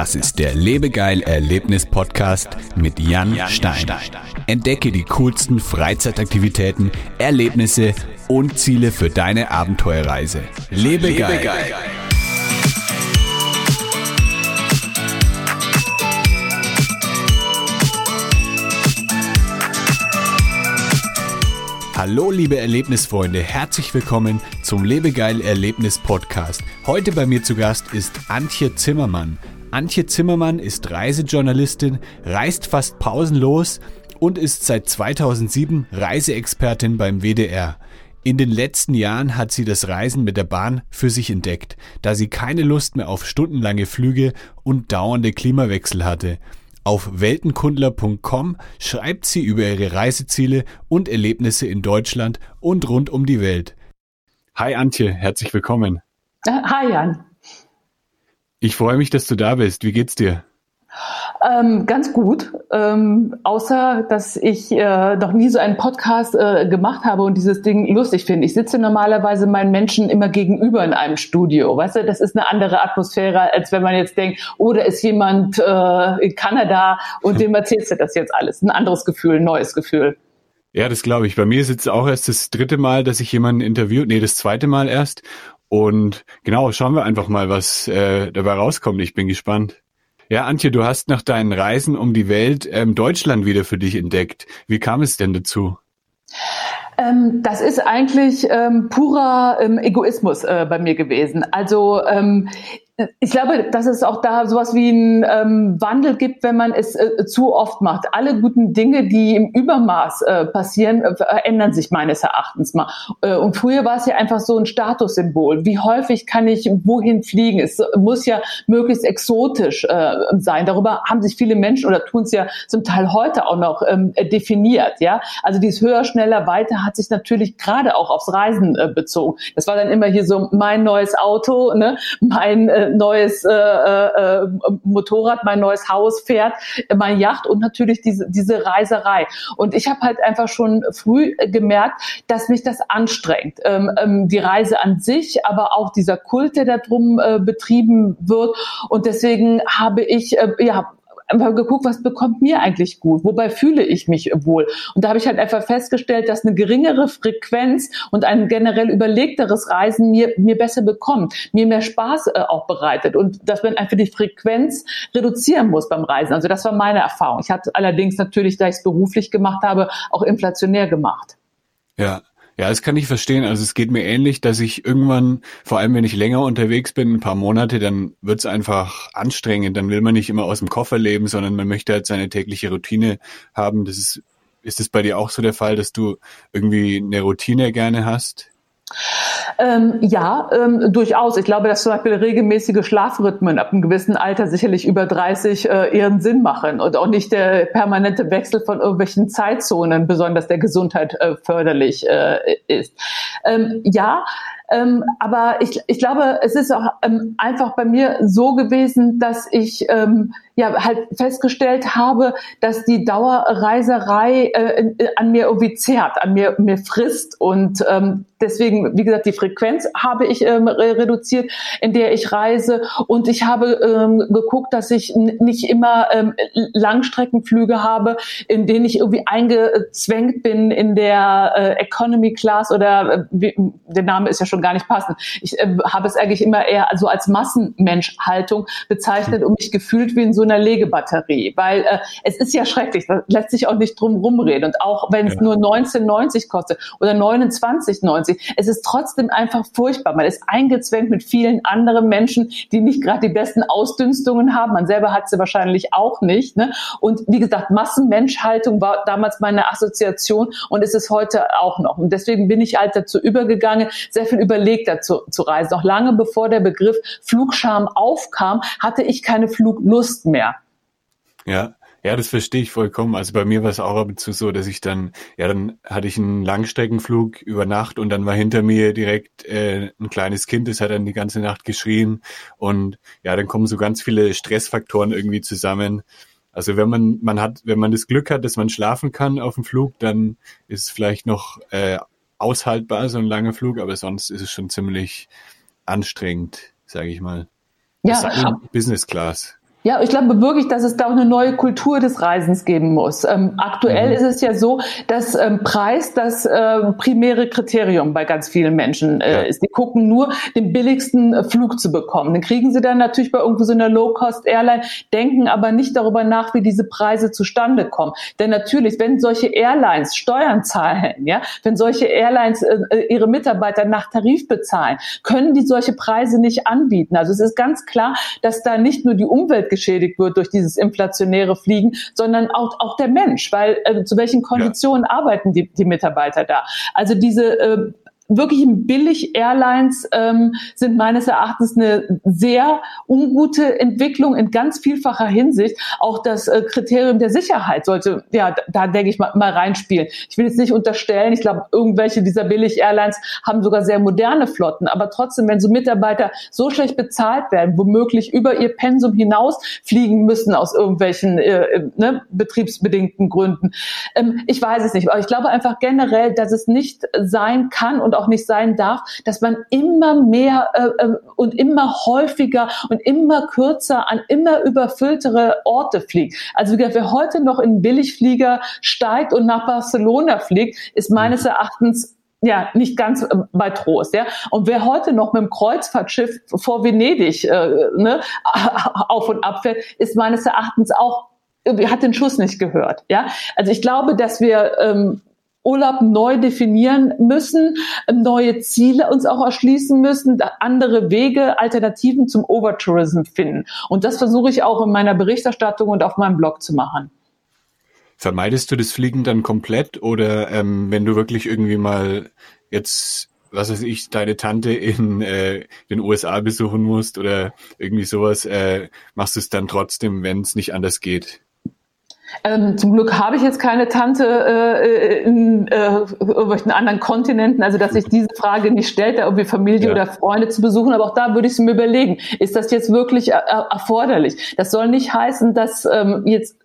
Das ist der Lebegeil Erlebnis Podcast mit Jan, Stein. Entdecke die coolsten Freizeitaktivitäten, Erlebnisse und Ziele für deine Abenteuerreise. Lebegeil. Lebegeil. Hallo liebe Erlebnisfreunde, herzlich willkommen zum Lebegeil Erlebnis Podcast. Heute bei mir zu Gast ist Antje Zimmermann. Antje Zimmermann ist Reisejournalistin, reist fast pausenlos und ist seit 2007 Reiseexpertin beim WDR. In den letzten Jahren hat sie das Reisen mit der Bahn für sich entdeckt, da sie keine Lust mehr auf stundenlange Flüge und dauernde Klimawechsel hatte. Auf weltenkundler.com schreibt sie über ihre Reiseziele und Erlebnisse in Deutschland und rund um die Welt. Hi Antje, herzlich willkommen. Äh, hi Jan. Ich freue mich, dass du da bist. Wie geht's dir? Ähm, ganz gut, ähm, außer dass ich äh, noch nie so einen Podcast äh, gemacht habe und dieses Ding lustig finde. Ich sitze normalerweise meinen Menschen immer gegenüber in einem Studio. Weißt du, das ist eine andere Atmosphäre, als wenn man jetzt denkt, oh, da ist jemand äh, in Kanada und dem erzählst du das jetzt alles. Ein anderes Gefühl, ein neues Gefühl. Ja, das glaube ich. Bei mir ist jetzt auch erst das dritte Mal, dass ich jemanden interviewt. Nee, das zweite Mal erst. Und genau, schauen wir einfach mal, was äh, dabei rauskommt. Ich bin gespannt. Ja, Antje, du hast nach deinen Reisen um die Welt ähm, Deutschland wieder für dich entdeckt. Wie kam es denn dazu? Ähm, das ist eigentlich ähm, purer ähm, Egoismus äh, bei mir gewesen. Also ähm, ich glaube, dass es auch da sowas wie einen ähm, Wandel gibt, wenn man es äh, zu oft macht. Alle guten Dinge, die im Übermaß äh, passieren, äh, sich meines Erachtens mal. Äh, und früher war es ja einfach so ein Statussymbol. Wie häufig kann ich wohin fliegen? Es muss ja möglichst exotisch äh, sein. Darüber haben sich viele Menschen oder tun es ja zum Teil heute auch noch ähm, definiert. Ja, also dieses höher, schneller, weiter hat sich natürlich gerade auch aufs Reisen äh, bezogen. Das war dann immer hier so mein neues Auto, ne, mein neues äh, äh, Motorrad, mein neues Haus fährt, meine Yacht und natürlich diese, diese Reiserei. Und ich habe halt einfach schon früh gemerkt, dass mich das anstrengt. Ähm, ähm, die Reise an sich, aber auch dieser Kult, der da drum äh, betrieben wird. Und deswegen habe ich äh, ja einfach geguckt, was bekommt mir eigentlich gut? Wobei fühle ich mich wohl? Und da habe ich halt einfach festgestellt, dass eine geringere Frequenz und ein generell überlegteres Reisen mir, mir besser bekommt, mir mehr Spaß äh, auch bereitet und dass man einfach die Frequenz reduzieren muss beim Reisen. Also das war meine Erfahrung. Ich hatte allerdings natürlich, da ich es beruflich gemacht habe, auch inflationär gemacht. Ja, ja, das kann ich verstehen. Also es geht mir ähnlich, dass ich irgendwann, vor allem wenn ich länger unterwegs bin, ein paar Monate, dann wird's einfach anstrengend. Dann will man nicht immer aus dem Koffer leben, sondern man möchte halt seine tägliche Routine haben. Das ist, ist es bei dir auch so der Fall, dass du irgendwie eine Routine gerne hast? Ähm, ja, ähm, durchaus. Ich glaube, dass zum Beispiel regelmäßige Schlafrhythmen ab einem gewissen Alter sicherlich über 30 äh, ihren Sinn machen und auch nicht der permanente Wechsel von irgendwelchen Zeitzonen besonders der Gesundheit äh, förderlich äh, ist. Ähm, ja, ähm, aber ich, ich glaube, es ist auch ähm, einfach bei mir so gewesen, dass ich ähm, ja halt festgestellt habe, dass die Dauerreiserei äh, an mir irgendwie zerrt, an mir mir frisst und ähm, deswegen, wie gesagt, die Frequenz habe ich ähm, reduziert, in der ich reise und ich habe ähm, geguckt, dass ich nicht immer ähm, Langstreckenflüge habe, in denen ich irgendwie eingezwängt bin in der äh, Economy Class oder äh, wie, der Name ist ja schon gar nicht passend. Ich äh, habe es eigentlich immer eher so als Massenmenschhaltung bezeichnet und mich gefühlt wie in so einer Legebatterie, weil äh, es ist ja schrecklich, da lässt sich auch nicht drum rumreden und auch wenn es ja. nur 19,90 kostet oder 29,90, es ist trotzdem einfach furchtbar. Man ist eingezwängt mit vielen anderen Menschen, die nicht gerade die besten Ausdünstungen haben. Man selber hat sie wahrscheinlich auch nicht. Ne? Und wie gesagt, Massenmenschhaltung war damals meine Assoziation und ist es heute auch noch. Und deswegen bin ich halt dazu übergegangen, sehr viel überlegter zu, zu reisen. Noch lange bevor der Begriff Flugscham aufkam, hatte ich keine Fluglust mehr. Ja, ja, das verstehe ich vollkommen. Also bei mir war es auch ab und zu so, dass ich dann, ja, dann hatte ich einen Langstreckenflug über Nacht und dann war hinter mir direkt äh, ein kleines Kind, das hat dann die ganze Nacht geschrien und ja, dann kommen so ganz viele Stressfaktoren irgendwie zusammen. Also wenn man, man hat, wenn man das Glück hat, dass man schlafen kann auf dem Flug, dann ist es vielleicht noch äh, aushaltbar, so ein langer Flug, aber sonst ist es schon ziemlich anstrengend, sage ich mal. Ja. Business Class. Ja, ich glaube wirklich, dass es da auch eine neue Kultur des Reisens geben muss. Ähm, aktuell mhm. ist es ja so, dass ähm, Preis das äh, primäre Kriterium bei ganz vielen Menschen äh, ja. ist. Die gucken nur, den billigsten äh, Flug zu bekommen. Den kriegen sie dann natürlich bei irgendwo so einer Low-Cost-Airline, denken aber nicht darüber nach, wie diese Preise zustande kommen. Denn natürlich, wenn solche Airlines Steuern zahlen, ja, wenn solche Airlines äh, äh, ihre Mitarbeiter nach Tarif bezahlen, können die solche Preise nicht anbieten. Also es ist ganz klar, dass da nicht nur die Umwelt geschädigt wird durch dieses inflationäre Fliegen, sondern auch, auch der Mensch, weil äh, zu welchen Konditionen ja. arbeiten die, die Mitarbeiter da? Also diese äh, wirklichen Billig-Airlines ähm, sind meines Erachtens eine sehr ungute Entwicklung in ganz vielfacher Hinsicht. Auch das äh, Kriterium der Sicherheit sollte, ja, da, da denke ich mal, mal reinspielen. Ich will jetzt nicht unterstellen, ich glaube, irgendwelche dieser Billig-Airlines haben sogar sehr moderne Flotten, aber trotzdem, wenn so Mitarbeiter so schlecht bezahlt werden, womöglich über ihr Pensum hinaus fliegen müssen aus irgendwelchen äh, äh ne, betriebsbedingten Gründen. Ähm, ich weiß es nicht, aber ich glaube einfach generell, dass es nicht sein kann und auch nicht sein darf, dass man immer mehr äh, äh, und immer häufiger und immer kürzer an immer überfülltere Orte fliegt. Also wer heute noch in Billigflieger steigt und nach Barcelona fliegt, ist meines Erachtens ja nicht ganz bei Trost, ja. Und wer heute noch mit dem Kreuzfahrtschiff vor Venedig äh, ne, auf und ab fährt, ist meines Erachtens auch hat den Schuss nicht gehört, ja. Also ich glaube, dass wir ähm, Urlaub neu definieren müssen, neue Ziele uns auch erschließen müssen, andere Wege, Alternativen zum Overtourism finden. Und das versuche ich auch in meiner Berichterstattung und auf meinem Blog zu machen. Vermeidest du das Fliegen dann komplett oder ähm, wenn du wirklich irgendwie mal jetzt was weiß ich, deine Tante in äh, den USA besuchen musst oder irgendwie sowas, äh, machst du es dann trotzdem, wenn es nicht anders geht? Ähm, zum Glück habe ich jetzt keine Tante äh, in äh, irgendwelchen anderen Kontinenten, also dass sich diese Frage nicht stellt, da irgendwie Familie ja. oder Freunde zu besuchen. Aber auch da würde ich es mir überlegen, ist das jetzt wirklich äh, erforderlich? Das soll nicht heißen, dass ähm, jetzt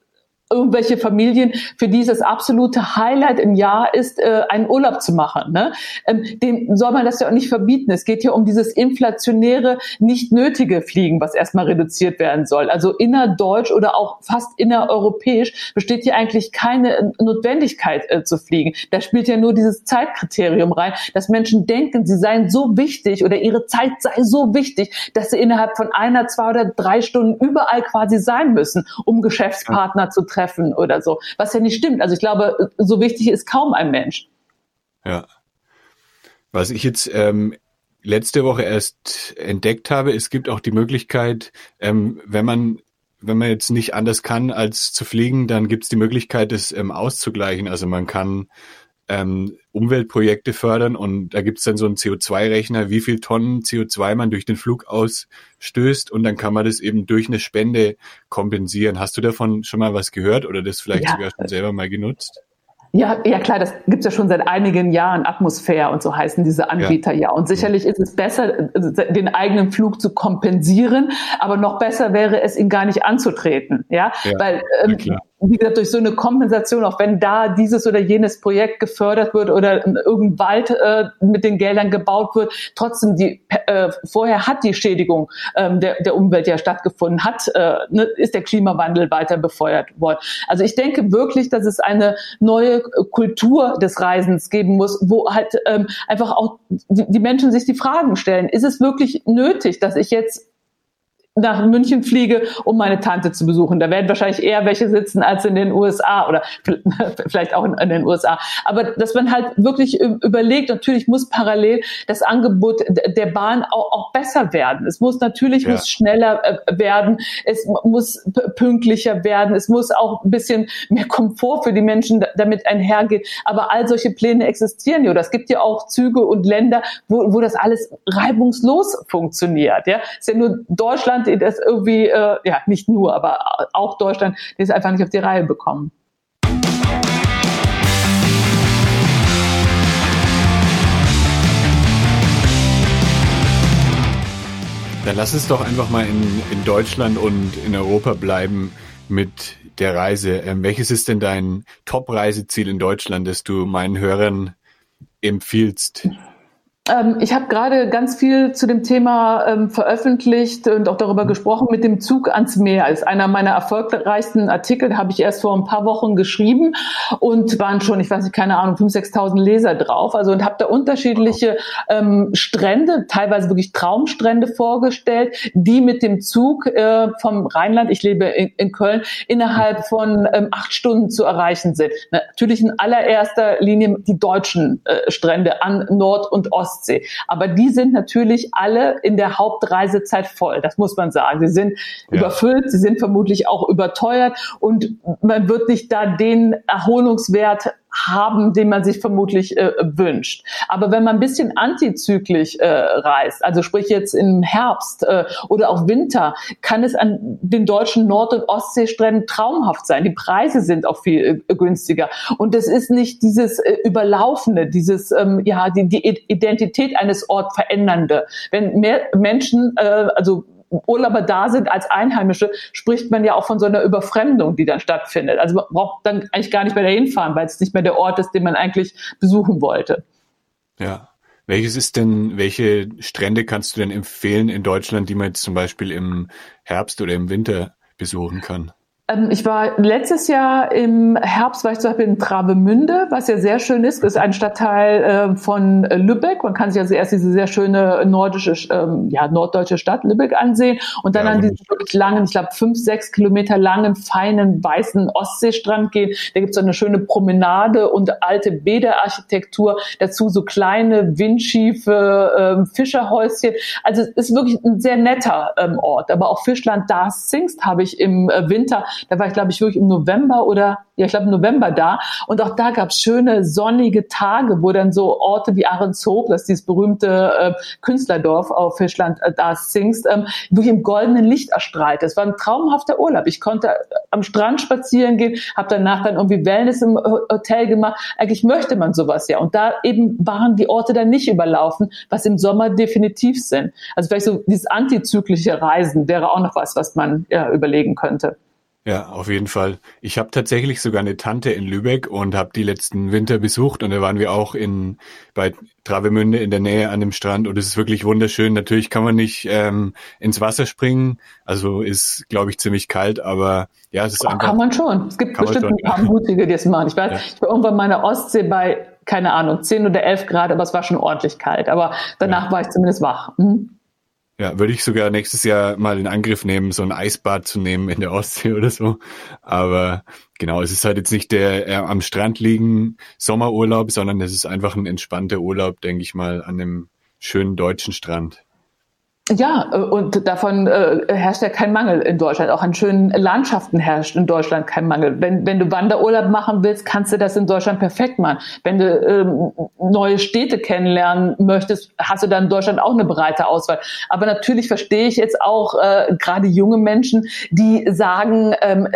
irgendwelche Familien, für die es das absolute Highlight im Jahr ist, äh, einen Urlaub zu machen. Ne? Ähm, dem soll man das ja auch nicht verbieten. Es geht hier um dieses inflationäre, nicht nötige Fliegen, was erstmal reduziert werden soll. Also innerdeutsch oder auch fast innereuropäisch besteht hier eigentlich keine Notwendigkeit äh, zu fliegen. Da spielt ja nur dieses Zeitkriterium rein, dass Menschen denken, sie seien so wichtig oder ihre Zeit sei so wichtig, dass sie innerhalb von einer, zwei oder drei Stunden überall quasi sein müssen, um Geschäftspartner ja. zu treffen treffen oder so. Was ja nicht stimmt. Also ich glaube, so wichtig ist kaum ein Mensch. Ja. Was ich jetzt ähm, letzte Woche erst entdeckt habe, es gibt auch die Möglichkeit, ähm, wenn man wenn man jetzt nicht anders kann als zu fliegen, dann gibt es die Möglichkeit, das ähm, auszugleichen. Also man kann ähm, Umweltprojekte fördern und da gibt's dann so einen CO2-Rechner, wie viel Tonnen CO2 man durch den Flug ausstößt und dann kann man das eben durch eine Spende kompensieren. Hast du davon schon mal was gehört oder das vielleicht ja. sogar schon selber mal genutzt? Ja, ja klar, das gibt's ja schon seit einigen Jahren, Atmosphäre und so heißen diese Anbieter ja. ja. Und sicherlich ist es besser, den eigenen Flug zu kompensieren, aber noch besser wäre es, ihn gar nicht anzutreten. Ja, ja weil ähm, wie gesagt, durch so eine Kompensation, auch wenn da dieses oder jenes Projekt gefördert wird oder irgendein Wald äh, mit den Geldern gebaut wird, trotzdem die äh, vorher hat die Schädigung ähm, der, der Umwelt ja stattgefunden, hat äh, ne, ist der Klimawandel weiter befeuert worden. Also ich denke wirklich, dass es eine neue Kultur des Reisens geben muss, wo halt ähm, einfach auch die, die Menschen sich die Fragen stellen: Ist es wirklich nötig, dass ich jetzt nach München fliege, um meine Tante zu besuchen. Da werden wahrscheinlich eher welche sitzen als in den USA oder vielleicht auch in, den USA. Aber dass man halt wirklich überlegt, natürlich muss parallel das Angebot der Bahn auch, auch besser werden. Es muss natürlich ja. muss schneller äh, werden, es muss pünktlicher werden, es muss auch ein bisschen mehr Komfort für die Menschen damit einhergehen. Aber all solche Pläne existieren ja. Oder es gibt ja auch Züge und Länder, wo, wo das alles reibungslos funktioniert. Ja, es ist ja nur Deutschland die das irgendwie, äh, ja, nicht nur, aber auch Deutschland, die es einfach nicht auf die Reihe bekommen. Dann lass es doch einfach mal in, in Deutschland und in Europa bleiben mit der Reise. Ähm, welches ist denn dein Top-Reiseziel in Deutschland, das du meinen Hörern empfiehlst? Ähm, ich habe gerade ganz viel zu dem Thema ähm, veröffentlicht und auch darüber gesprochen mit dem Zug ans Meer. Ist einer meiner erfolgreichsten Artikel, habe ich erst vor ein paar Wochen geschrieben und waren schon, ich weiß nicht, keine Ahnung, 5.000, 6.000 Leser drauf. Also und habe da unterschiedliche ähm, Strände, teilweise wirklich Traumstrände vorgestellt, die mit dem Zug äh, vom Rheinland, ich lebe in, in Köln, innerhalb von ähm, acht Stunden zu erreichen sind. Natürlich in allererster Linie die deutschen äh, Strände an Nord- und Ost Ostsee. Aber die sind natürlich alle in der Hauptreisezeit voll. Das muss man sagen. Sie sind ja. überfüllt, sie sind vermutlich auch überteuert und man wird nicht da den Erholungswert haben, den man sich vermutlich äh, wünscht. Aber wenn man ein bisschen antizyklisch äh, reist, also sprich jetzt im Herbst äh, oder auch Winter, kann es an den deutschen Nord- und Ostseestränden traumhaft sein. Die Preise sind auch viel äh, günstiger. Und es ist nicht dieses äh, Überlaufende, dieses, ähm, ja, die, die Identität eines Orts verändernde. Wenn mehr Menschen, äh, also Urlauber da sind als Einheimische, spricht man ja auch von so einer Überfremdung, die dann stattfindet. Also man braucht dann eigentlich gar nicht mehr dahin fahren, weil es nicht mehr der Ort ist, den man eigentlich besuchen wollte. Ja. Welches ist denn, welche Strände kannst du denn empfehlen in Deutschland, die man jetzt zum Beispiel im Herbst oder im Winter besuchen kann? Ähm, ich war letztes Jahr im Herbst, war ich zum Beispiel in Travemünde, was ja sehr schön ist. Das ist ein Stadtteil äh, von Lübeck. Man kann sich also erst diese sehr schöne nordische, ähm, ja, norddeutsche Stadt Lübeck ansehen und dann ja, an diesen wirklich langen, ich glaube, fünf, sechs Kilometer langen, feinen, weißen Ostseestrand gehen. Da gibt es so eine schöne Promenade und alte Bäderarchitektur. Dazu so kleine, windschiefe ähm, Fischerhäuschen. Also es ist wirklich ein sehr netter ähm, Ort. Aber auch Fischland da Zingst habe ich im äh, Winter da war ich, glaube ich, wirklich im November oder ja, ich glaube im November da. Und auch da gab es schöne sonnige Tage, wo dann so Orte wie Ahrenshoop, das ist dieses berühmte äh, Künstlerdorf auf Fischland, äh, da singst, ähm, wirklich im goldenen Licht erstrahlt. Das war ein traumhafter Urlaub. Ich konnte am Strand spazieren gehen, habe danach dann irgendwie Wellness im Hotel gemacht. Eigentlich möchte man sowas ja. Und da eben waren die Orte dann nicht überlaufen, was im Sommer definitiv sind. Also vielleicht so dieses antizyklische Reisen wäre auch noch was, was man ja, überlegen könnte. Ja, auf jeden Fall. Ich habe tatsächlich sogar eine Tante in Lübeck und habe die letzten Winter besucht und da waren wir auch in bei Travemünde in der Nähe an dem Strand und es ist wirklich wunderschön. Natürlich kann man nicht ähm, ins Wasser springen, also ist, glaube ich, ziemlich kalt, aber ja, es ist einfach. Kann man schon. Es gibt bestimmt ein paar Mutige, die es machen. Ich weiß, ja. ich war irgendwann mal in der Ostsee bei keine Ahnung, 10 oder 11 Grad, aber es war schon ordentlich kalt. Aber danach ja. war ich zumindest wach. Mhm. Ja, würde ich sogar nächstes Jahr mal in Angriff nehmen, so ein Eisbad zu nehmen in der Ostsee oder so. Aber genau, es ist halt jetzt nicht der äh, am Strand liegen Sommerurlaub, sondern es ist einfach ein entspannter Urlaub, denke ich mal, an einem schönen deutschen Strand. Ja, äh, und davon äh, herrscht ja kein Mangel in Deutschland. Auch an schönen Landschaften herrscht in Deutschland kein Mangel. Wenn, wenn du Wanderurlaub machen willst, kannst du das in Deutschland perfekt machen. Wenn du ähm, neue Städte kennenlernen möchtest, hast du dann in Deutschland auch eine breite Auswahl. Aber natürlich verstehe ich jetzt auch äh, gerade junge Menschen, die sagen, ähm,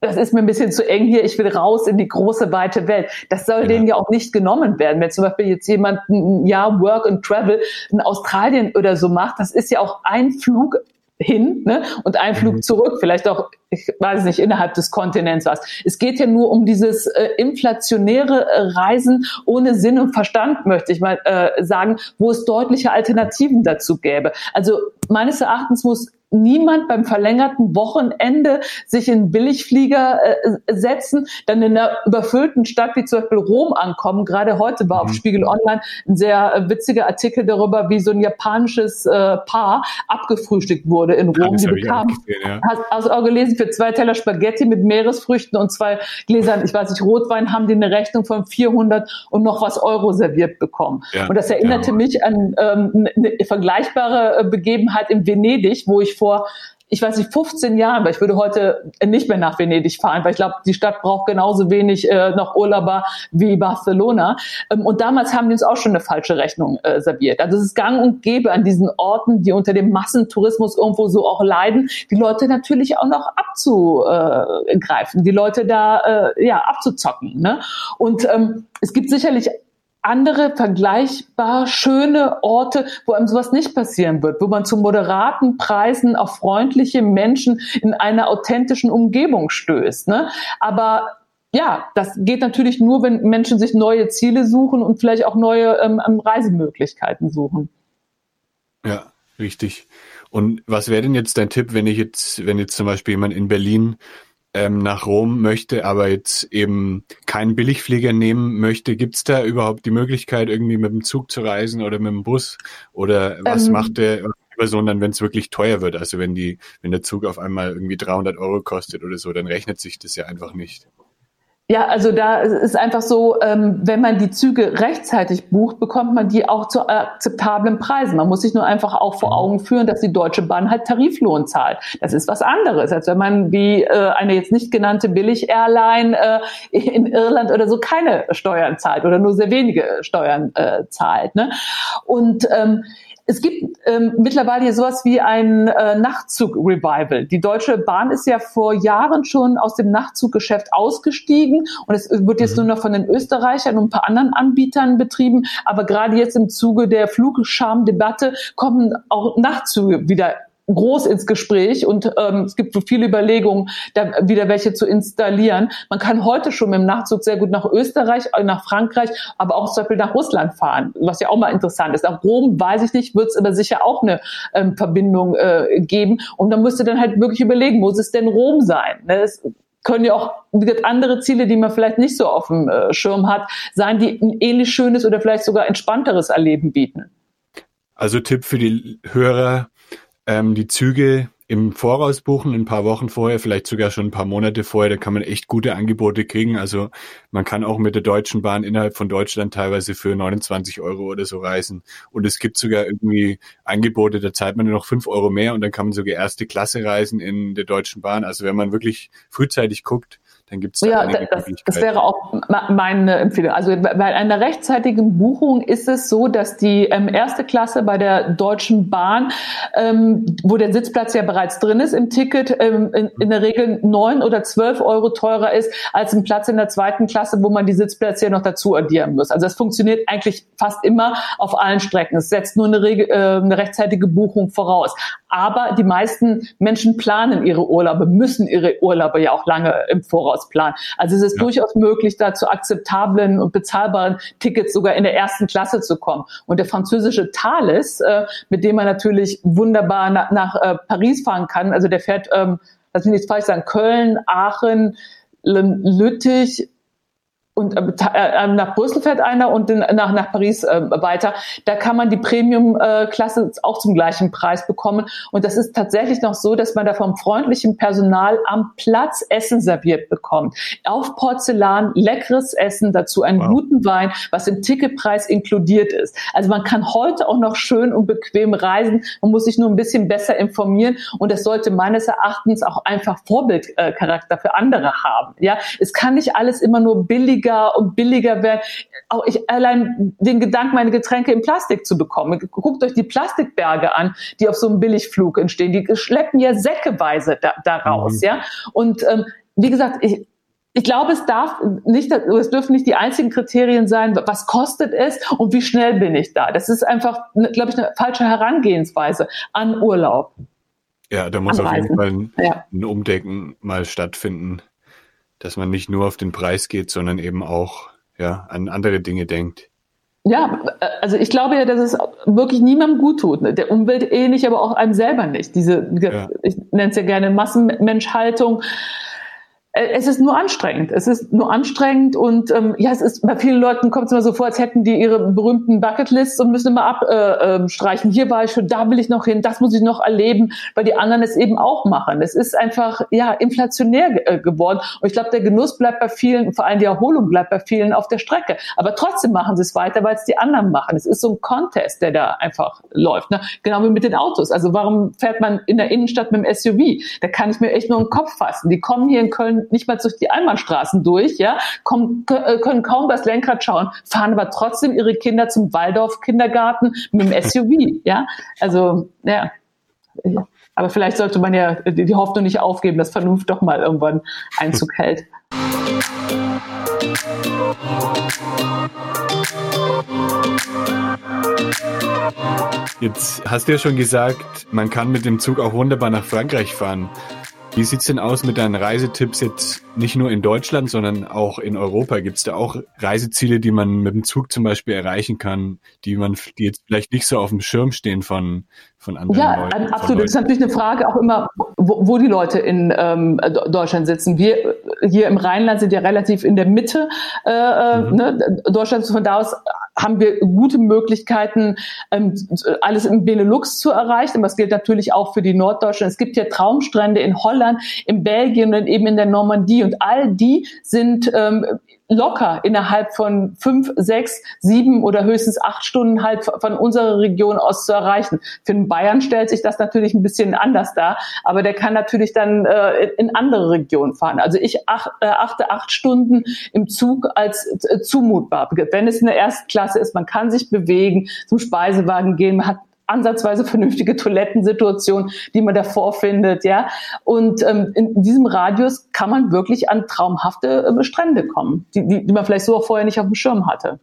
das ist mir ein bisschen zu eng hier, ich will raus in die große, weite Welt. Das soll ja. denen ja auch nicht genommen werden. Wenn zum Beispiel jetzt jemand ein Jahr Work and Travel in Australien oder so macht, das ist ja auch ein Flug hin ne? und ein Flug mhm. zurück, vielleicht auch, ich weiß nicht, innerhalb des Kontinents was. Es geht ja nur um dieses äh, inflationäre äh, Reisen ohne Sinn und Verstand, möchte ich mal äh, sagen, wo es deutliche Alternativen dazu gäbe. Also meines Erachtens muss niemand beim verlängerten Wochenende sich in Billigflieger äh, setzen, dann in einer überfüllten Stadt wie zum Beispiel Rom ankommen. Gerade heute war mhm. auf Spiegel Online ein sehr äh, witziger Artikel darüber, wie so ein japanisches äh, Paar abgefrühstückt wurde in Rom. Die bekamen, ja. hast, hast du auch gelesen, für zwei Teller Spaghetti mit Meeresfrüchten und zwei Gläsern, ich weiß nicht, Rotwein, haben die eine Rechnung von 400 und noch was Euro serviert bekommen. Ja, und das erinnerte ja. mich an ähm, eine vergleichbare äh, Begebenheit in Venedig, wo ich vor vor, ich weiß nicht, 15 Jahren, weil ich würde heute nicht mehr nach Venedig fahren, weil ich glaube, die Stadt braucht genauso wenig äh, noch Urlauber wie Barcelona. Ähm, und damals haben die uns auch schon eine falsche Rechnung äh, serviert. Also es ist gang und gäbe an diesen Orten, die unter dem Massentourismus irgendwo so auch leiden, die Leute natürlich auch noch abzugreifen, die Leute da äh, ja abzuzocken. Ne? Und ähm, es gibt sicherlich andere vergleichbar schöne Orte, wo einem sowas nicht passieren wird, wo man zu moderaten Preisen auf freundliche Menschen in einer authentischen Umgebung stößt. Ne? Aber ja, das geht natürlich nur, wenn Menschen sich neue Ziele suchen und vielleicht auch neue ähm, ähm Reisemöglichkeiten suchen. Ja, richtig. Und was wäre denn jetzt dein Tipp, wenn ich jetzt, wenn jetzt zum Beispiel jemand in Berlin ähm, nach Rom möchte, aber jetzt eben keinen Billigflieger nehmen möchte, gibt es da überhaupt die Möglichkeit, irgendwie mit dem Zug zu reisen oder mit dem Bus? Oder was ähm, macht der Person dann, wenn es wirklich teuer wird? Also wenn die, wenn der Zug auf einmal irgendwie 300 Euro kostet oder so, dann rechnet sich das ja einfach nicht. Ja, also da ist einfach so, ähm, wenn man die Züge rechtzeitig bucht, bekommt man die auch zu akzeptablen Preisen. Man muss sich nur einfach auch vor Augen führen, dass die Deutsche Bahn halt Tariflohn zahlt. Das ist was anderes, als wenn man wie äh, eine jetzt nicht genannte Billig-Airline äh, in Irland oder so keine Steuern zahlt oder nur sehr wenige Steuern äh, zahlt. Ne? Und ähm, es gibt ähm, mittlerweile hier sowas wie ein äh, Nachtzug-Revival. Die Deutsche Bahn ist ja vor Jahren schon aus dem Nachtzuggeschäft ausgestiegen und es wird jetzt mhm. nur noch von den Österreichern und ein paar anderen Anbietern betrieben. Aber gerade jetzt im Zuge der Flugscham-Debatte kommen auch Nachtzüge wieder groß ins Gespräch und ähm, es gibt so viele Überlegungen, da wieder welche zu installieren. Man kann heute schon mit dem Nachtzug sehr gut nach Österreich, äh, nach Frankreich, aber auch zum Beispiel nach Russland fahren, was ja auch mal interessant ist. Nach Rom weiß ich nicht, wird es aber sicher auch eine ähm, Verbindung äh, geben. Und dann müsste dann halt wirklich überlegen, muss es denn Rom sein? Ne? Das können ja auch andere Ziele, die man vielleicht nicht so auf dem äh, Schirm hat, sein, die ein ähnlich schönes oder vielleicht sogar entspannteres Erleben bieten. Also Tipp für die Hörer, ähm, die Züge im Voraus buchen, ein paar Wochen vorher, vielleicht sogar schon ein paar Monate vorher, da kann man echt gute Angebote kriegen. Also man kann auch mit der Deutschen Bahn innerhalb von Deutschland teilweise für 29 Euro oder so reisen. Und es gibt sogar irgendwie Angebote, da zahlt man nur noch fünf Euro mehr und dann kann man sogar erste Klasse reisen in der Deutschen Bahn. Also wenn man wirklich frühzeitig guckt, dann gibt es da ja, das, das wäre auch meine Empfehlung. Also bei einer rechtzeitigen Buchung ist es so, dass die ähm, erste Klasse bei der Deutschen Bahn, ähm, wo der Sitzplatz ja bereits drin ist im Ticket, ähm, in, in, der Regel neun oder zwölf Euro teurer ist als ein Platz in der zweiten Klasse, wo man die Sitzplätze ja noch dazu addieren muss. Also das funktioniert eigentlich fast immer auf allen Strecken. Es setzt nur eine, Regel, äh, eine rechtzeitige Buchung voraus. Aber die meisten Menschen planen ihre Urlaube, müssen ihre Urlaube ja auch lange im Voraus planen. Also es ist ja. durchaus möglich, da zu akzeptablen und bezahlbaren Tickets sogar in der ersten Klasse zu kommen. Und der französische Thales, äh, mit dem man natürlich wunderbar nach, nach äh, Paris fahren kann, also der fährt, ähm, lass mich nicht falsch sagen, Köln, Aachen, Lüttich, und äh, äh, nach Brüssel fährt einer und nach, nach Paris äh, weiter. Da kann man die Premium-Klasse auch zum gleichen Preis bekommen. Und das ist tatsächlich noch so, dass man da vom freundlichen Personal am Platz Essen serviert bekommt. Auf Porzellan, leckeres Essen, dazu einen wow. guten Wein, was im Ticketpreis inkludiert ist. Also man kann heute auch noch schön und bequem reisen. Man muss sich nur ein bisschen besser informieren. Und das sollte meines Erachtens auch einfach Vorbildcharakter für andere haben. Ja, es kann nicht alles immer nur billig billiger und billiger werden. Auch ich allein den Gedanken, meine Getränke in Plastik zu bekommen. Guckt euch die Plastikberge an, die auf so einem Billigflug entstehen. Die schleppen ja säckeweise da, da raus, mhm. ja. Und ähm, wie gesagt, ich, ich glaube, es darf nicht, es dürfen nicht die einzigen Kriterien sein, was kostet es und wie schnell bin ich da. Das ist einfach, glaube ich, eine falsche Herangehensweise an Urlaub. Ja, da muss auf jeden Fall ein, ja. ein Umdenken mal stattfinden dass man nicht nur auf den Preis geht, sondern eben auch ja, an andere Dinge denkt. Ja, also ich glaube ja, dass es wirklich niemandem gut tut. Ne? Der Umwelt eh nicht, aber auch einem selber nicht. Diese, ja. ich nenne es ja gerne Massenmenschhaltung. Äh, es ist nur anstrengend. Es ist nur anstrengend und ähm, ja, es ist bei vielen Leuten kommt es immer so vor, als hätten die ihre berühmten Bucketlists und müssen immer abstreichen. Äh, äh, Hier war ich schon, da will ich noch hin, das muss ich noch erleben, weil die anderen es eben auch machen. Es ist einfach ja inflationär äh, geworden und ich glaube, der Genuss bleibt bei vielen, vor allem die Erholung bleibt bei vielen auf der Strecke. Aber trotzdem machen sie es weiter, weil es die anderen machen. Es ist so ein Contest, der da einfach läuft. Ne? Genau wie mit den Autos. Also warum fährt man in der Innenstadt mit dem SUV? Da kann ich mir echt nur den Kopf fassen. Die kommen hier in Köln nicht mal durch die Einbahnstraßen durch, ja, kommen, äh, können kaum das Lenkrad schauen, fahren aber trotzdem ihre Kinder zum Waldorf-Kindergarten mit dem SUV, ja. Also, ja. Aber vielleicht sollte man ja die Hoffnung nicht aufgeben, dass Vernunft doch mal irgendwann Einzug hält. Jetzt hast du ja schon gesagt, man kann mit dem Zug auch wunderbar nach Frankreich fahren. Wie sieht's denn aus mit deinen Reisetipps jetzt nicht nur in Deutschland, sondern auch in Europa? Gibt's da auch Reiseziele, die man mit dem Zug zum Beispiel erreichen kann, die man, die jetzt vielleicht nicht so auf dem Schirm stehen von, von anderen ja, Leuten? Ja, absolut. Das ist natürlich eine Frage auch immer, wo, wo die Leute in ähm, Deutschland sitzen. Wir hier im Rheinland sind ja relativ in der Mitte äh, äh mhm. ne, Deutschlands. Von da aus haben wir gute Möglichkeiten, ähm, alles im Benelux zu erreichen. Aber das gilt natürlich auch für die Norddeutschen. Es gibt ja Traumstrände in Holland, in Belgien und eben in der Normandie. Und all die sind ähm, locker innerhalb von fünf, sechs, sieben oder höchstens acht Stunden halt von unserer Region aus zu erreichen. Für den Bayern stellt sich das natürlich ein bisschen anders dar, aber der kann natürlich dann äh, in andere Regionen fahren. Also ich ach, äh, achte acht Stunden im Zug als äh, zumutbar. Wenn es eine Erstklasse ist, man kann sich bewegen, zum Speisewagen gehen, man hat ansatzweise vernünftige Toilettensituation, die man davor findet, ja. Und ähm, in diesem Radius kann man wirklich an traumhafte äh, Strände kommen, die, die, die man vielleicht so auch vorher nicht auf dem Schirm hatte.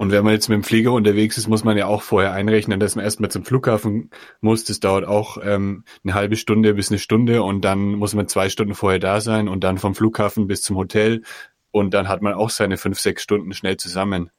Und wenn man jetzt mit dem Flieger unterwegs ist, muss man ja auch vorher einrechnen, dass man erstmal zum Flughafen muss. Das dauert auch ähm, eine halbe Stunde bis eine Stunde und dann muss man zwei Stunden vorher da sein und dann vom Flughafen bis zum Hotel und dann hat man auch seine fünf, sechs Stunden schnell zusammen.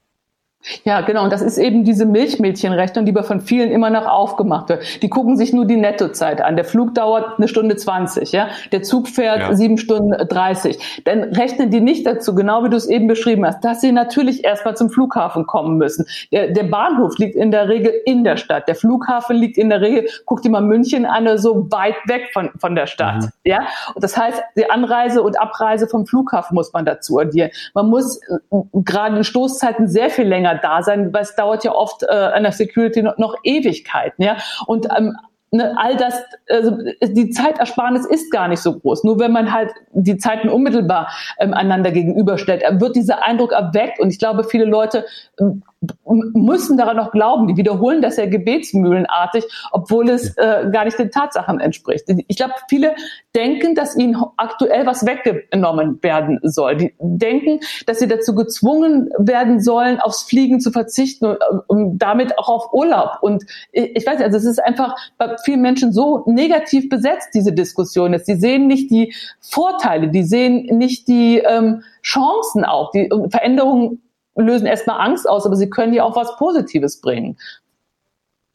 Ja, genau. Und das ist eben diese Milchmädchenrechnung, die aber von vielen immer noch aufgemacht wird. Die gucken sich nur die Nettozeit an. Der Flug dauert eine Stunde zwanzig, ja. Der Zug fährt ja. sieben Stunden dreißig. Dann rechnen die nicht dazu, genau wie du es eben beschrieben hast, dass sie natürlich erstmal zum Flughafen kommen müssen. Der, der Bahnhof liegt in der Regel in der Stadt. Der Flughafen liegt in der Regel, guck dir mal München an, so weit weg von, von der Stadt, mhm. ja. Und das heißt, die Anreise und Abreise vom Flughafen muss man dazu addieren. Man muss äh, gerade in Stoßzeiten sehr viel länger da sein, weil es dauert ja oft äh, an der Security noch, noch Ewigkeiten, ja. Und ähm, ne, all das, also die Zeitersparnis ist gar nicht so groß. Nur wenn man halt die Zeiten unmittelbar ähm, einander gegenüberstellt, wird dieser Eindruck erweckt. Und ich glaube, viele Leute ähm, müssen daran noch glauben. Die wiederholen das ja gebetsmühlenartig, obwohl es äh, gar nicht den Tatsachen entspricht. Ich glaube, viele denken, dass ihnen aktuell was weggenommen werden soll. Die denken, dass sie dazu gezwungen werden sollen, aufs Fliegen zu verzichten und, und damit auch auf Urlaub. Und ich, ich weiß nicht, also es ist einfach bei vielen Menschen so negativ besetzt, diese Diskussion ist. Sie sehen nicht die Vorteile, die sehen nicht die ähm, Chancen auch. Die Veränderungen lösen erstmal Angst aus, aber sie können ja auch was Positives bringen.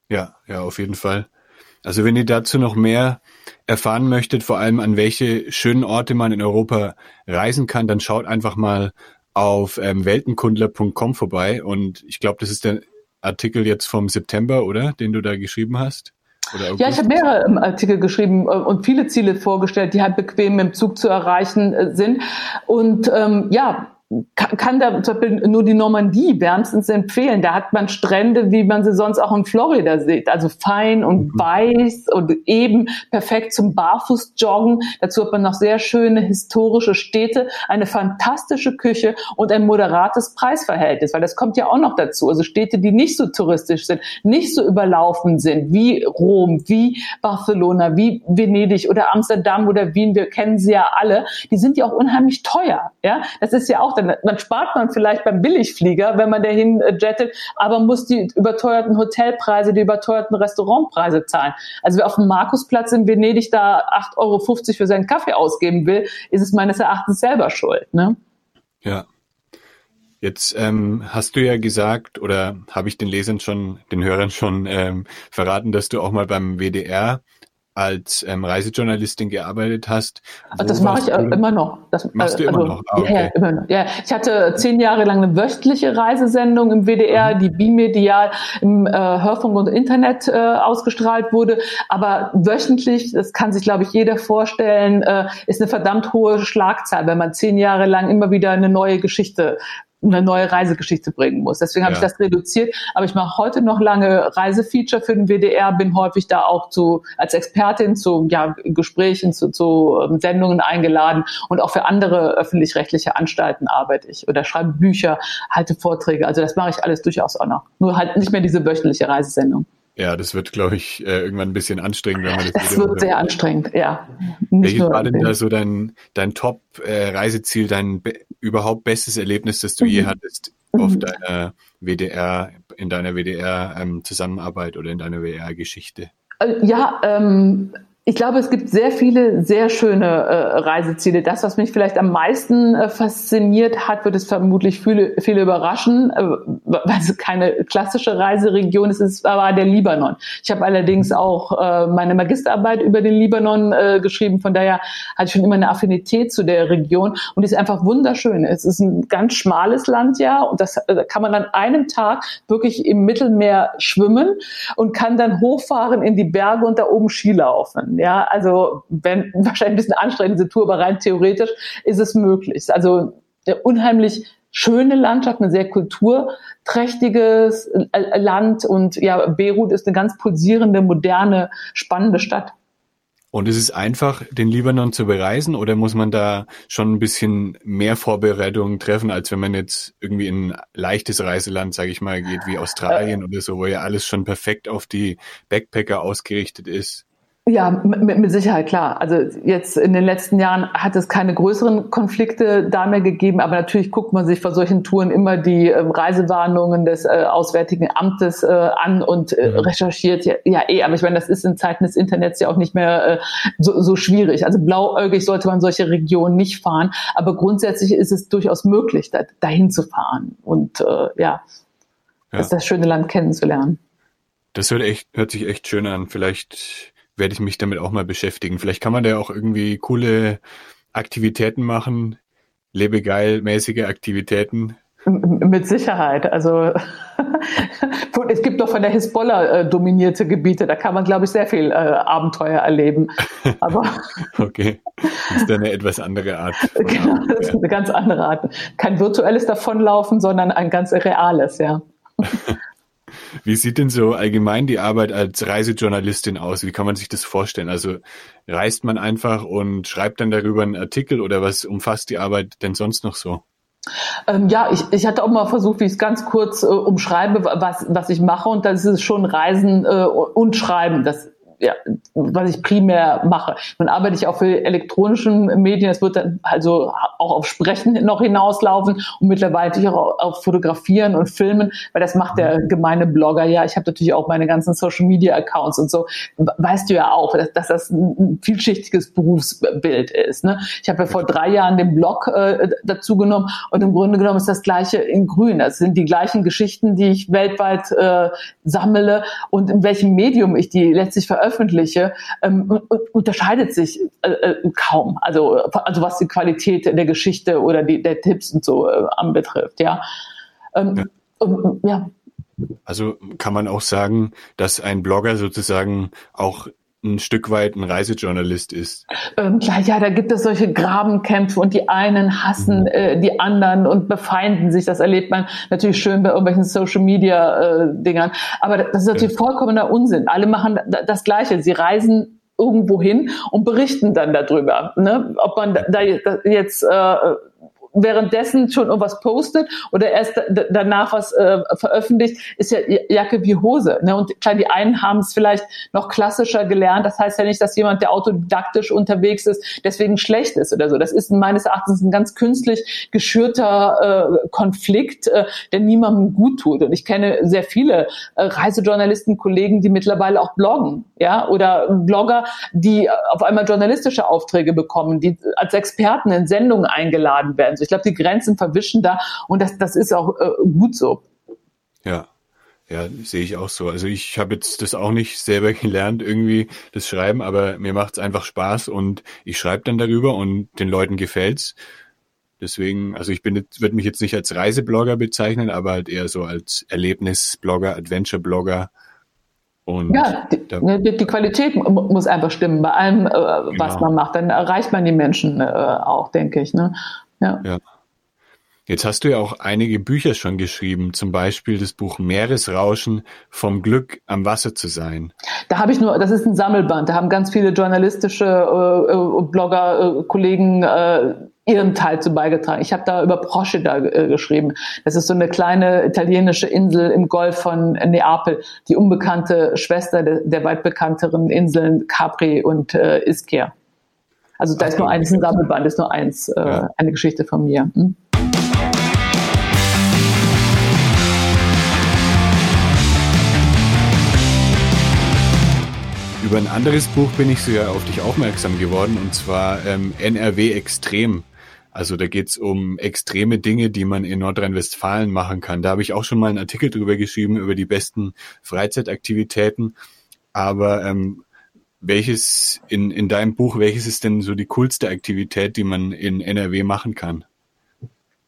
Ja, ja, auf jeden Fall. Also wenn ihr dazu noch mehr erfahren möchtet, vor allem an welche schönen Orte man in Europa reisen kann, dann schaut einfach mal auf ähm, weltenkundler.com vorbei. Und ich glaube, das ist der Artikel jetzt vom September, oder? Den du da geschrieben hast? ja, ich habe mehrere ähm, Artikel geschrieben äh, und viele Ziele vorgestellt, die halt bequem dem Zug zu erreichen äh, sind. Und ähm, ja, kann, kann da zum Beispiel nur die Normandie wärmstens empfehlen. Da hat man Strände, wie man sie sonst auch in Florida sieht. Also fein und mhm. weiß und eben perfekt zum Barfußjoggen. Dazu hat man noch sehr schöne historische Städte, eine fantastische Küche und ein moderates Preisverhältnis, weil das kommt ja auch noch dazu. Also Städte, die nicht so touristisch sind, nicht so überlaufen sind wie Rom, wie Barcelona, wie Venedig oder Amsterdam oder Wien. Wir kennen sie ja alle. Die sind ja auch unheimlich teuer. Ja, das ist ja auch dann, dann spart man vielleicht beim Billigflieger, wenn man dahin äh, jettet, aber muss die überteuerten Hotelpreise, die überteuerten Restaurantpreise zahlen. Also wer auf dem Markusplatz in Venedig da 8,50 Euro für seinen Kaffee ausgeben will, ist es meines Erachtens selber schuld. Ne? Ja. Jetzt ähm, hast du ja gesagt, oder habe ich den Lesern schon, den Hörern schon ähm, verraten, dass du auch mal beim WDR als ähm, Reisejournalistin gearbeitet hast. Das mache ich äh, immer noch. Das machst du also, immer noch? Ah, okay. ja, immer noch. Ja, ich hatte zehn Jahre lang eine wöchentliche Reisesendung im WDR, mhm. die bimedial im äh, Hörfunk und Internet äh, ausgestrahlt wurde. Aber wöchentlich, das kann sich glaube ich jeder vorstellen, äh, ist eine verdammt hohe Schlagzahl, wenn man zehn Jahre lang immer wieder eine neue Geschichte eine neue Reisegeschichte bringen muss. Deswegen habe ja. ich das reduziert. Aber ich mache heute noch lange Reisefeature für den WDR, bin häufig da auch zu, als Expertin zu ja, Gesprächen, zu, zu ähm, Sendungen eingeladen und auch für andere öffentlich-rechtliche Anstalten arbeite ich oder schreibe Bücher, halte Vorträge. Also das mache ich alles durchaus auch noch. Nur halt nicht mehr diese wöchentliche Reisesendung. Ja, das wird, glaube ich, äh, irgendwann ein bisschen anstrengend, wenn man das. Das wird sehr anstrengend, ja. Nicht Welches war denn da so dein, dein Top-Reiseziel, äh, dein be überhaupt bestes Erlebnis, das du mhm. je hattest auf mhm. deiner WDR, in deiner WDR-Zusammenarbeit ähm, oder in deiner WDR-Geschichte? Äh, ja, ähm, Ich glaube, es gibt sehr viele sehr schöne äh, Reiseziele. Das, was mich vielleicht am meisten äh, fasziniert hat, wird es vermutlich viele, viele überraschen, äh, weil es keine klassische Reiseregion ist. Es war der Libanon. Ich habe allerdings auch äh, meine Magisterarbeit über den Libanon äh, geschrieben. Von daher hatte ich schon immer eine Affinität zu der Region und die ist einfach wunderschön. Es ist ein ganz schmales Land, ja, und das äh, kann man an einem Tag wirklich im Mittelmeer schwimmen und kann dann hochfahren in die Berge und da oben Ski laufen. Ja, also wenn wahrscheinlich ein bisschen anstrengend diese Tour, aber rein theoretisch ist es möglich. Also unheimlich schöne Landschaft, ein sehr kulturträchtiges äh, Land und ja, Beirut ist eine ganz pulsierende, moderne, spannende Stadt. Und ist es einfach, den Libanon zu bereisen oder muss man da schon ein bisschen mehr Vorbereitungen treffen, als wenn man jetzt irgendwie in ein leichtes Reiseland, sage ich mal, geht wie Australien oder so, wo ja alles schon perfekt auf die Backpacker ausgerichtet ist? Ja, mit, mit Sicherheit, klar. Also jetzt in den letzten Jahren hat es keine größeren Konflikte da mehr gegeben, aber natürlich guckt man sich vor solchen Touren immer die äh, Reisewarnungen des äh, Auswärtigen Amtes äh, an und äh, mhm. recherchiert. Ja, ja, eh, aber ich meine, das ist in Zeiten des Internets ja auch nicht mehr äh, so, so schwierig. Also blauäugig sollte man solche Regionen nicht fahren, aber grundsätzlich ist es durchaus möglich, da, dahin zu fahren und äh, ja, ja. Das, das schöne Land kennenzulernen. Das hört echt, hört sich echt schön an. Vielleicht werde ich mich damit auch mal beschäftigen. Vielleicht kann man da auch irgendwie coole Aktivitäten machen, lebegeil-mäßige Aktivitäten. Mit Sicherheit. Also es gibt doch von der Hisbollah äh, dominierte Gebiete, da kann man, glaube ich, sehr viel äh, Abenteuer erleben. Aber okay, das ist eine etwas andere Art. Genau, das ist eine ganz andere Art. Kein virtuelles Davonlaufen, sondern ein ganz reales, ja. Wie sieht denn so allgemein die Arbeit als Reisejournalistin aus? Wie kann man sich das vorstellen? Also reist man einfach und schreibt dann darüber einen Artikel oder was umfasst die Arbeit denn sonst noch so? Ähm, ja, ich, ich hatte auch mal versucht, wie ich es ganz kurz äh, umschreibe, was, was ich mache. Und das ist schon Reisen äh, und Schreiben. Das ja, was ich primär mache. Nun arbeite ich auch für elektronischen Medien. Es wird dann also auch auf Sprechen noch hinauslaufen und mittlerweile natürlich auch auf Fotografieren und Filmen, weil das macht der gemeine Blogger ja. Ich habe natürlich auch meine ganzen Social Media Accounts und so. Weißt du ja auch, dass, dass das ein vielschichtiges Berufsbild ist. Ne? Ich habe ja vor drei Jahren den Blog äh, dazu genommen und im Grunde genommen ist das gleiche in Grün. Das sind die gleichen Geschichten, die ich weltweit äh, sammle und in welchem Medium ich die letztlich veröffentliche veröffentliche, ähm, unterscheidet sich äh, äh, kaum. Also, also was die Qualität der Geschichte oder die, der Tipps und so äh, anbetrifft, ja. Ähm, ja. ja. Also kann man auch sagen, dass ein Blogger sozusagen auch ein Stück weit ein Reisejournalist ist. Ähm, klar, ja, da gibt es solche Grabenkämpfe und die einen hassen mhm. äh, die anderen und befeinden sich. Das erlebt man natürlich schön bei irgendwelchen Social Media äh, Dingern. Aber das ist natürlich ja. vollkommener Unsinn. Alle machen das Gleiche. Sie reisen irgendwo hin und berichten dann darüber. Ne? Ob man da jetzt äh, währenddessen schon irgendwas postet oder erst danach was äh, veröffentlicht, ist ja Jacke wie Hose. Ne? Und klar, die einen haben es vielleicht noch klassischer gelernt. Das heißt ja nicht, dass jemand, der autodidaktisch unterwegs ist, deswegen schlecht ist oder so. Das ist meines Erachtens ein ganz künstlich geschürter äh, Konflikt, äh, der niemandem gut tut. Und ich kenne sehr viele äh, Reisejournalisten, Kollegen, die mittlerweile auch bloggen, ja, oder Blogger, die auf einmal journalistische Aufträge bekommen, die als Experten in Sendungen eingeladen werden. Ich glaube, die Grenzen verwischen da und das, das ist auch äh, gut so. Ja. Ja, sehe ich auch so. Also ich habe jetzt das auch nicht selber gelernt, irgendwie das Schreiben, aber mir macht es einfach Spaß und ich schreibe dann darüber und den Leuten gefällt's. Deswegen, also ich bin jetzt, würde mich jetzt nicht als Reiseblogger bezeichnen, aber halt eher so als Erlebnisblogger, Adventure-Blogger. Und ja, die, die, die, Qualität muss einfach stimmen bei allem, äh, was genau. man macht. Dann erreicht man die Menschen äh, auch, denke ich. Ne? Ja. ja. Jetzt hast du ja auch einige Bücher schon geschrieben, zum Beispiel das Buch Meeresrauschen vom Glück am Wasser zu sein. Da habe ich nur, das ist ein Sammelband, da haben ganz viele journalistische äh, äh Blogger, äh, Kollegen äh, ihren Teil zu beigetragen. Ich habe da über Procida äh, geschrieben. Das ist so eine kleine italienische Insel im Golf von Neapel, die unbekannte Schwester de, der weit bekannteren Inseln Capri und äh, Ischia. Also da ist nur eins, ein Sammelband, ist nur eins, äh, eine Geschichte von mir. Hm? Über ein anderes Buch bin ich sogar auf dich aufmerksam geworden, und zwar ähm, NRW Extrem. Also da geht's um extreme Dinge, die man in Nordrhein-Westfalen machen kann. Da habe ich auch schon mal einen Artikel drüber geschrieben, über die besten Freizeitaktivitäten. Aber ähm, welches in, in deinem Buch, welches ist denn so die coolste Aktivität, die man in NRW machen kann?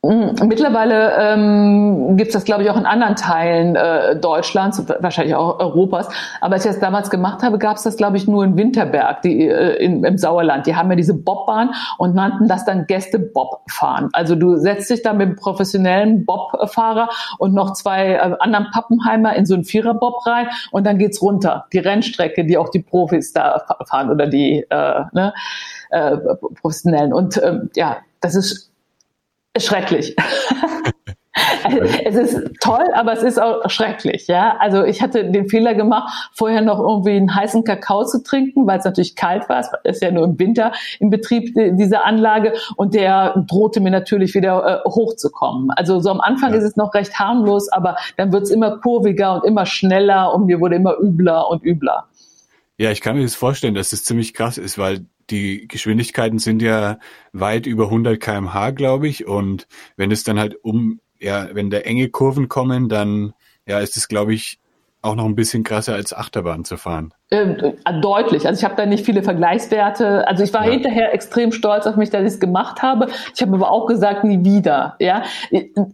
Mm, mittlerweile ähm, gibt es das, glaube ich, auch in anderen Teilen äh, Deutschlands, wahrscheinlich auch Europas. Aber als ich das damals gemacht habe, gab es das, glaube ich, nur in Winterberg, die, äh, in, im Sauerland. Die haben ja diese Bobbahn und nannten das dann Gäste-Bob-Fahren. Also du setzt dich da mit einem professionellen Bobfahrer und noch zwei äh, anderen Pappenheimer in so einen Vierer-Bob rein und dann geht's runter. Die Rennstrecke, die auch die Profis da fahren oder die äh, ne, äh, Professionellen. Und ähm, ja, das ist schrecklich. es ist toll, aber es ist auch schrecklich, ja. Also ich hatte den Fehler gemacht, vorher noch irgendwie einen heißen Kakao zu trinken, weil es natürlich kalt war. Es ist ja nur im Winter im Betrieb diese Anlage und der drohte mir natürlich wieder äh, hochzukommen. Also so am Anfang ja. ist es noch recht harmlos, aber dann wird es immer kurviger und immer schneller und mir wurde immer übler und übler. Ja, ich kann mir das vorstellen, dass das ziemlich krass ist, weil die Geschwindigkeiten sind ja weit über 100 kmh, glaube ich. Und wenn es dann halt um, ja, wenn da enge Kurven kommen, dann, ja, ist es, glaube ich, auch noch ein bisschen krasser als Achterbahn zu fahren. Äh, deutlich. Also ich habe da nicht viele Vergleichswerte. Also ich war ja. hinterher extrem stolz auf mich, dass ich es gemacht habe. Ich habe aber auch gesagt, nie wieder. Ja,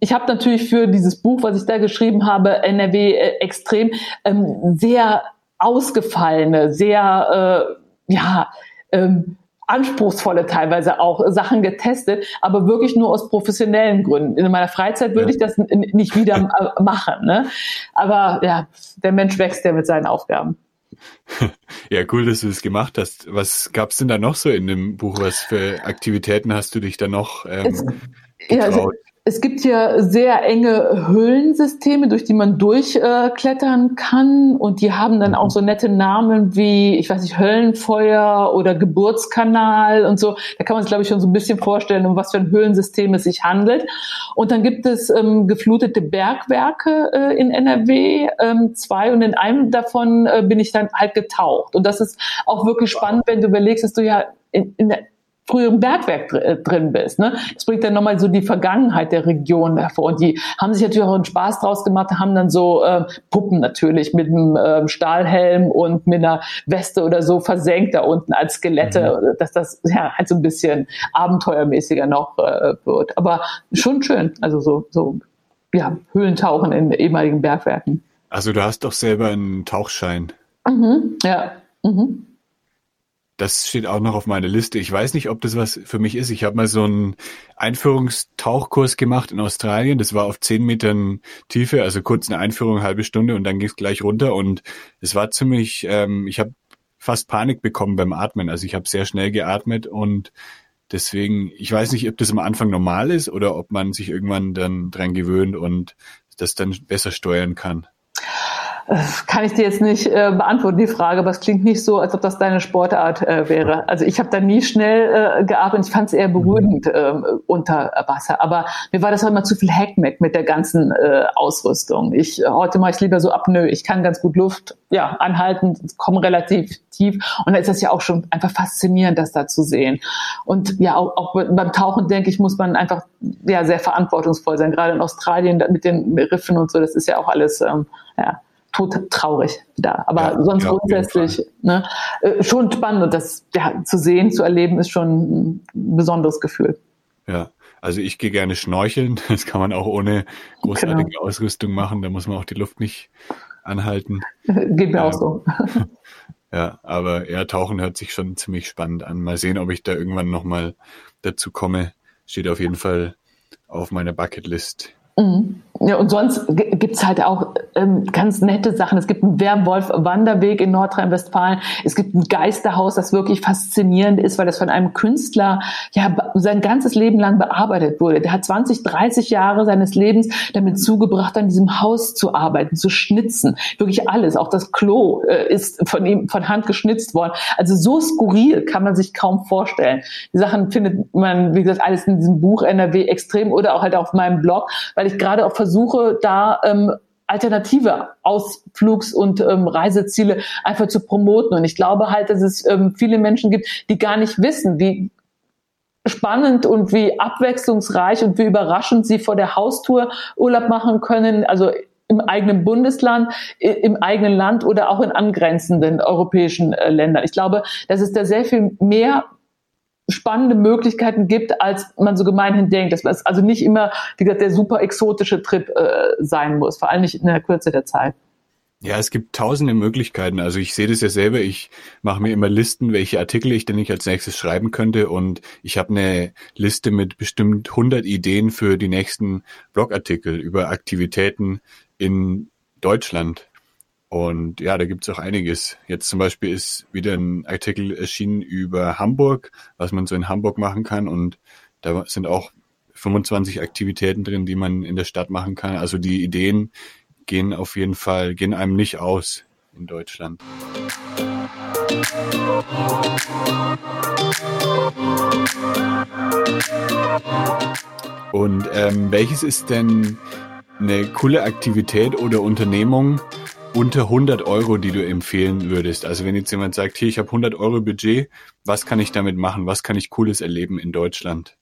ich habe natürlich für dieses Buch, was ich da geschrieben habe, NRW äh, extrem ähm, sehr ausgefallene, sehr äh, ja ähm, anspruchsvolle teilweise auch Sachen getestet, aber wirklich nur aus professionellen Gründen. In meiner Freizeit würde ich das nicht wieder äh, machen. Ne? Aber ja, der Mensch wächst ja mit seinen Aufgaben. Ja, cool, dass du das gemacht hast. Was gab's denn da noch so in dem Buch? Was für Aktivitäten hast du dich da noch ähm, getraut? Ja, also es gibt hier sehr enge Höhlensysteme, durch die man durchklettern äh, kann. Und die haben dann auch so nette Namen wie, ich weiß nicht, Höllenfeuer oder Geburtskanal und so. Da kann man sich, glaube ich, schon so ein bisschen vorstellen, um was für ein Höhlensystem es sich handelt. Und dann gibt es ähm, geflutete Bergwerke äh, in NRW, ähm, zwei. Und in einem davon äh, bin ich dann halt getaucht. Und das ist auch wirklich spannend, wenn du überlegst, dass du ja in, in der früheren Bergwerk dr äh, drin bist. Ne? Das bringt dann nochmal so die Vergangenheit der Region hervor. Und die haben sich natürlich auch einen Spaß draus gemacht, haben dann so äh, Puppen natürlich mit einem äh, Stahlhelm und mit einer Weste oder so versenkt da unten als Skelette, mhm. dass das ja halt so ein bisschen abenteuermäßiger noch äh, wird. Aber schon schön, also so, so ja, Höhlentauchen in ehemaligen Bergwerken. Also du hast doch selber einen Tauchschein. Mhm, ja. Mhm. Das steht auch noch auf meiner Liste. Ich weiß nicht, ob das was für mich ist. Ich habe mal so einen Einführungstauchkurs gemacht in Australien. Das war auf zehn Metern Tiefe, also kurz eine Einführung, eine halbe Stunde und dann ging es gleich runter. Und es war ziemlich, ähm, ich habe fast Panik bekommen beim Atmen. Also ich habe sehr schnell geatmet und deswegen, ich weiß nicht, ob das am Anfang normal ist oder ob man sich irgendwann dann dran gewöhnt und das dann besser steuern kann kann ich dir jetzt nicht äh, beantworten, die Frage, aber es klingt nicht so, als ob das deine Sportart äh, wäre. Also ich habe da nie schnell äh, gearbeitet, ich fand es eher beruhigend äh, unter Wasser, aber mir war das auch immer zu viel Hackmeck mit der ganzen äh, Ausrüstung. Ich Heute mache ich lieber so ab, nö, ich kann ganz gut Luft ja, anhalten, komme relativ tief und da ist das ja auch schon einfach faszinierend, das da zu sehen. Und ja, auch, auch beim Tauchen, denke ich, muss man einfach ja sehr verantwortungsvoll sein, gerade in Australien mit den Riffen und so, das ist ja auch alles ähm, ja, tot traurig da. Aber ja, sonst ja, grundsätzlich ne, äh, schon spannend und das ja, zu sehen, zu erleben, ist schon ein besonderes Gefühl. Ja, also ich gehe gerne schnorcheln. Das kann man auch ohne großartige genau. Ausrüstung machen. Da muss man auch die Luft nicht anhalten. Geht mir ähm, auch so. Ja, aber ja, Tauchen hört sich schon ziemlich spannend an. Mal sehen, ob ich da irgendwann nochmal dazu komme. Steht auf jeden Fall auf meiner Bucketlist. Mhm. Ja, und sonst gibt's halt auch ähm, ganz nette Sachen. Es gibt einen Werwolf-Wanderweg in Nordrhein-Westfalen. Es gibt ein Geisterhaus, das wirklich faszinierend ist, weil das von einem Künstler ja sein ganzes Leben lang bearbeitet wurde. Der hat 20, 30 Jahre seines Lebens damit zugebracht, an diesem Haus zu arbeiten, zu schnitzen. Wirklich alles. Auch das Klo äh, ist von ihm von Hand geschnitzt worden. Also so skurril kann man sich kaum vorstellen. Die Sachen findet man, wie gesagt, alles in diesem Buch NRW extrem oder auch halt auf meinem Blog, weil ich gerade auch versuche, da ähm, alternative Ausflugs- und ähm, Reiseziele einfach zu promoten. Und ich glaube halt, dass es ähm, viele Menschen gibt, die gar nicht wissen, wie spannend und wie abwechslungsreich und wie überraschend sie vor der Haustür Urlaub machen können. Also im eigenen Bundesland, im eigenen Land oder auch in angrenzenden europäischen äh, Ländern. Ich glaube, dass es da sehr viel mehr spannende Möglichkeiten gibt, als man so gemeinhin denkt. Dass es also nicht immer wie gesagt, der super exotische Trip äh, sein muss, vor allem nicht in der Kürze der Zeit. Ja, es gibt tausende Möglichkeiten. Also ich sehe das ja selber. Ich mache mir immer Listen, welche Artikel ich denn nicht als nächstes schreiben könnte. Und ich habe eine Liste mit bestimmt 100 Ideen für die nächsten Blogartikel über Aktivitäten in Deutschland. Und ja, da gibt's auch einiges. Jetzt zum Beispiel ist wieder ein Artikel erschienen über Hamburg, was man so in Hamburg machen kann. Und da sind auch 25 Aktivitäten drin, die man in der Stadt machen kann. Also die Ideen gehen auf jeden Fall, gehen einem nicht aus in Deutschland. Und ähm, welches ist denn eine coole Aktivität oder Unternehmung, unter 100 Euro, die du empfehlen würdest? Also wenn jetzt jemand sagt, hier, ich habe 100 Euro Budget, was kann ich damit machen? Was kann ich Cooles erleben in Deutschland?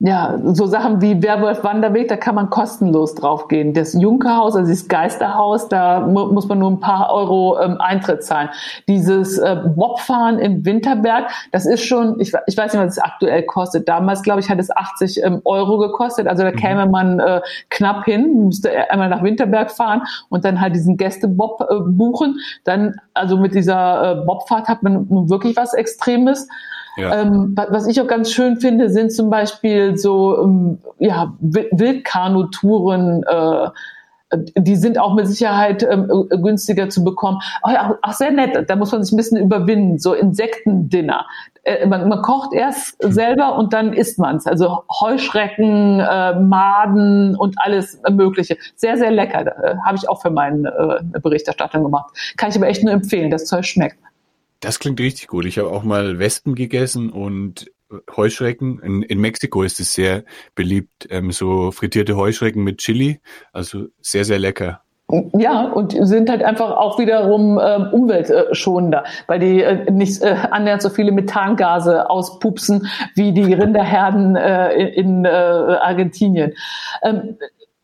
Ja, so Sachen wie Werwolf Wanderweg, da kann man kostenlos draufgehen. Das Junkerhaus, also das Geisterhaus, da mu muss man nur ein paar Euro ähm, Eintritt zahlen. Dieses äh, Bobfahren im Winterberg, das ist schon, ich, ich weiß nicht, was es aktuell kostet. Damals, glaube ich, hat es 80 ähm, Euro gekostet. Also da mhm. käme man äh, knapp hin, müsste einmal nach Winterberg fahren und dann halt diesen Gästebob äh, buchen. Dann, also mit dieser äh, Bobfahrt hat man wirklich was Extremes. Ja. Ähm, was ich auch ganz schön finde, sind zum Beispiel so ähm, ja, Wildkanutouren. Äh, die sind auch mit Sicherheit ähm, günstiger zu bekommen. Ach, ja, ach, sehr nett, da muss man sich ein bisschen überwinden, so Insektendinner. Äh, man, man, kocht erst selber und dann isst man es. Also Heuschrecken, äh, Maden und alles Mögliche. Sehr, sehr lecker. Äh, Habe ich auch für meine äh, Berichterstattung gemacht. Kann ich aber echt nur empfehlen, das Zeug schmeckt. Das klingt richtig gut. Ich habe auch mal Wespen gegessen und Heuschrecken. In, in Mexiko ist es sehr beliebt, ähm, so frittierte Heuschrecken mit Chili. Also sehr, sehr lecker. Ja, und sind halt einfach auch wiederum ähm, umweltschonender, weil die äh, nicht äh, annähernd so viele Methangase auspupsen wie die Rinderherden äh, in äh, Argentinien. Ähm,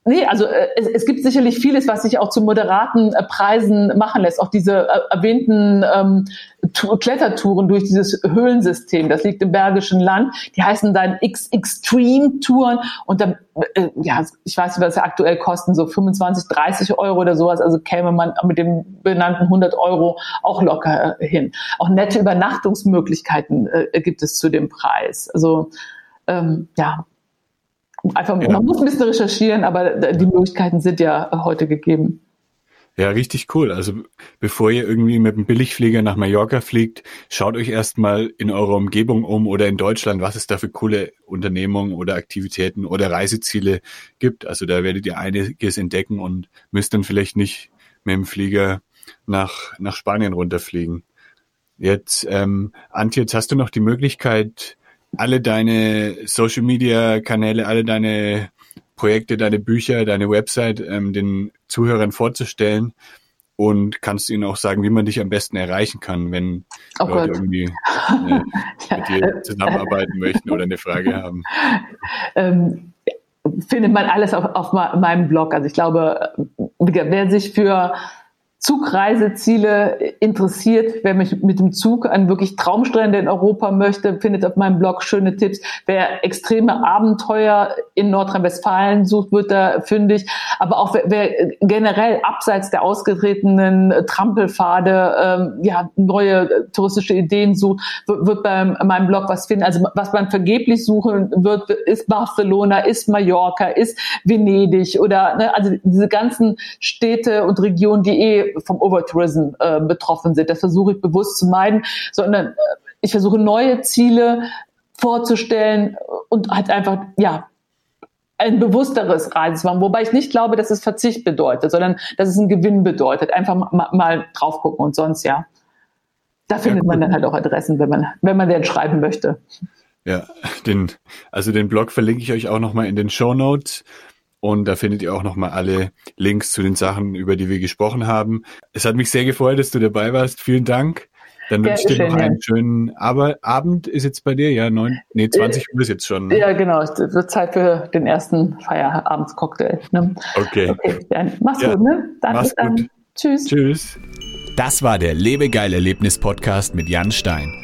Nee, also äh, es, es gibt sicherlich vieles, was sich auch zu moderaten äh, Preisen machen lässt. Auch diese äh, erwähnten ähm, Klettertouren durch dieses Höhlensystem, das liegt im Bergischen Land, die heißen dann X-Extreme-Touren und dann, äh, ja, ich weiß nicht, was sie aktuell kosten, so 25, 30 Euro oder sowas, also käme man mit dem benannten 100 Euro auch locker äh, hin. Auch nette Übernachtungsmöglichkeiten äh, gibt es zu dem Preis. Also ähm, ja, Einfach, ja. man muss ein bisschen recherchieren, aber die Möglichkeiten sind ja heute gegeben. Ja, richtig cool. Also bevor ihr irgendwie mit dem Billigflieger nach Mallorca fliegt, schaut euch erstmal in eurer Umgebung um oder in Deutschland, was es da für coole Unternehmungen oder Aktivitäten oder Reiseziele gibt. Also da werdet ihr einiges entdecken und müsst dann vielleicht nicht mit dem Flieger nach, nach Spanien runterfliegen. Jetzt, ähm, Antje, jetzt hast du noch die Möglichkeit, alle deine Social Media Kanäle, alle deine Projekte, deine Bücher, deine Website ähm, den Zuhörern vorzustellen und kannst ihnen auch sagen, wie man dich am besten erreichen kann, wenn oh Leute Gott. irgendwie äh, mit dir zusammenarbeiten möchten oder eine Frage haben. Ähm, findet man alles auf, auf meinem Blog. Also ich glaube, wer sich für Zugreiseziele interessiert, wer mich mit dem Zug an wirklich Traumstrände in Europa möchte, findet auf meinem Blog schöne Tipps. Wer extreme Abenteuer in Nordrhein-Westfalen sucht, wird da fündig. Aber auch wer, wer generell abseits der ausgetretenen Trampelpfade ähm, ja, neue touristische Ideen sucht, wird, wird bei meinem Blog was finden. Also was man vergeblich suchen wird, ist Barcelona, ist Mallorca, ist Venedig oder ne, also diese ganzen Städte und Regionen, die eh vom Overtourism äh, betroffen sind. Das versuche ich bewusst zu meiden, sondern äh, ich versuche neue Ziele vorzustellen und halt einfach, ja, ein bewussteres Reisen machen, wobei ich nicht glaube, dass es Verzicht bedeutet, sondern dass es einen Gewinn bedeutet. Einfach mal, mal drauf gucken und sonst ja. Da findet ja, man dann halt auch Adressen, wenn man, wenn man denn schreiben möchte. Ja, den, also den Blog verlinke ich euch auch nochmal in den Show Notes. Und da findet ihr auch nochmal alle Links zu den Sachen, über die wir gesprochen haben. Es hat mich sehr gefreut, dass du dabei warst. Vielen Dank. Dann wünsche ich dir noch einen schönen Aber Abend ist jetzt bei dir, ja, neun, nee, 20 Uhr ist jetzt schon. Ne? Ja, genau. Es wird Zeit für den ersten Feierabendscocktail. Ne? Okay. okay. Ja, mach's ja. gut, ne? Dann mach's dann. Gut. Tschüss. Tschüss. Das war der Lebegeil-Erlebnis-Podcast mit Jan Stein.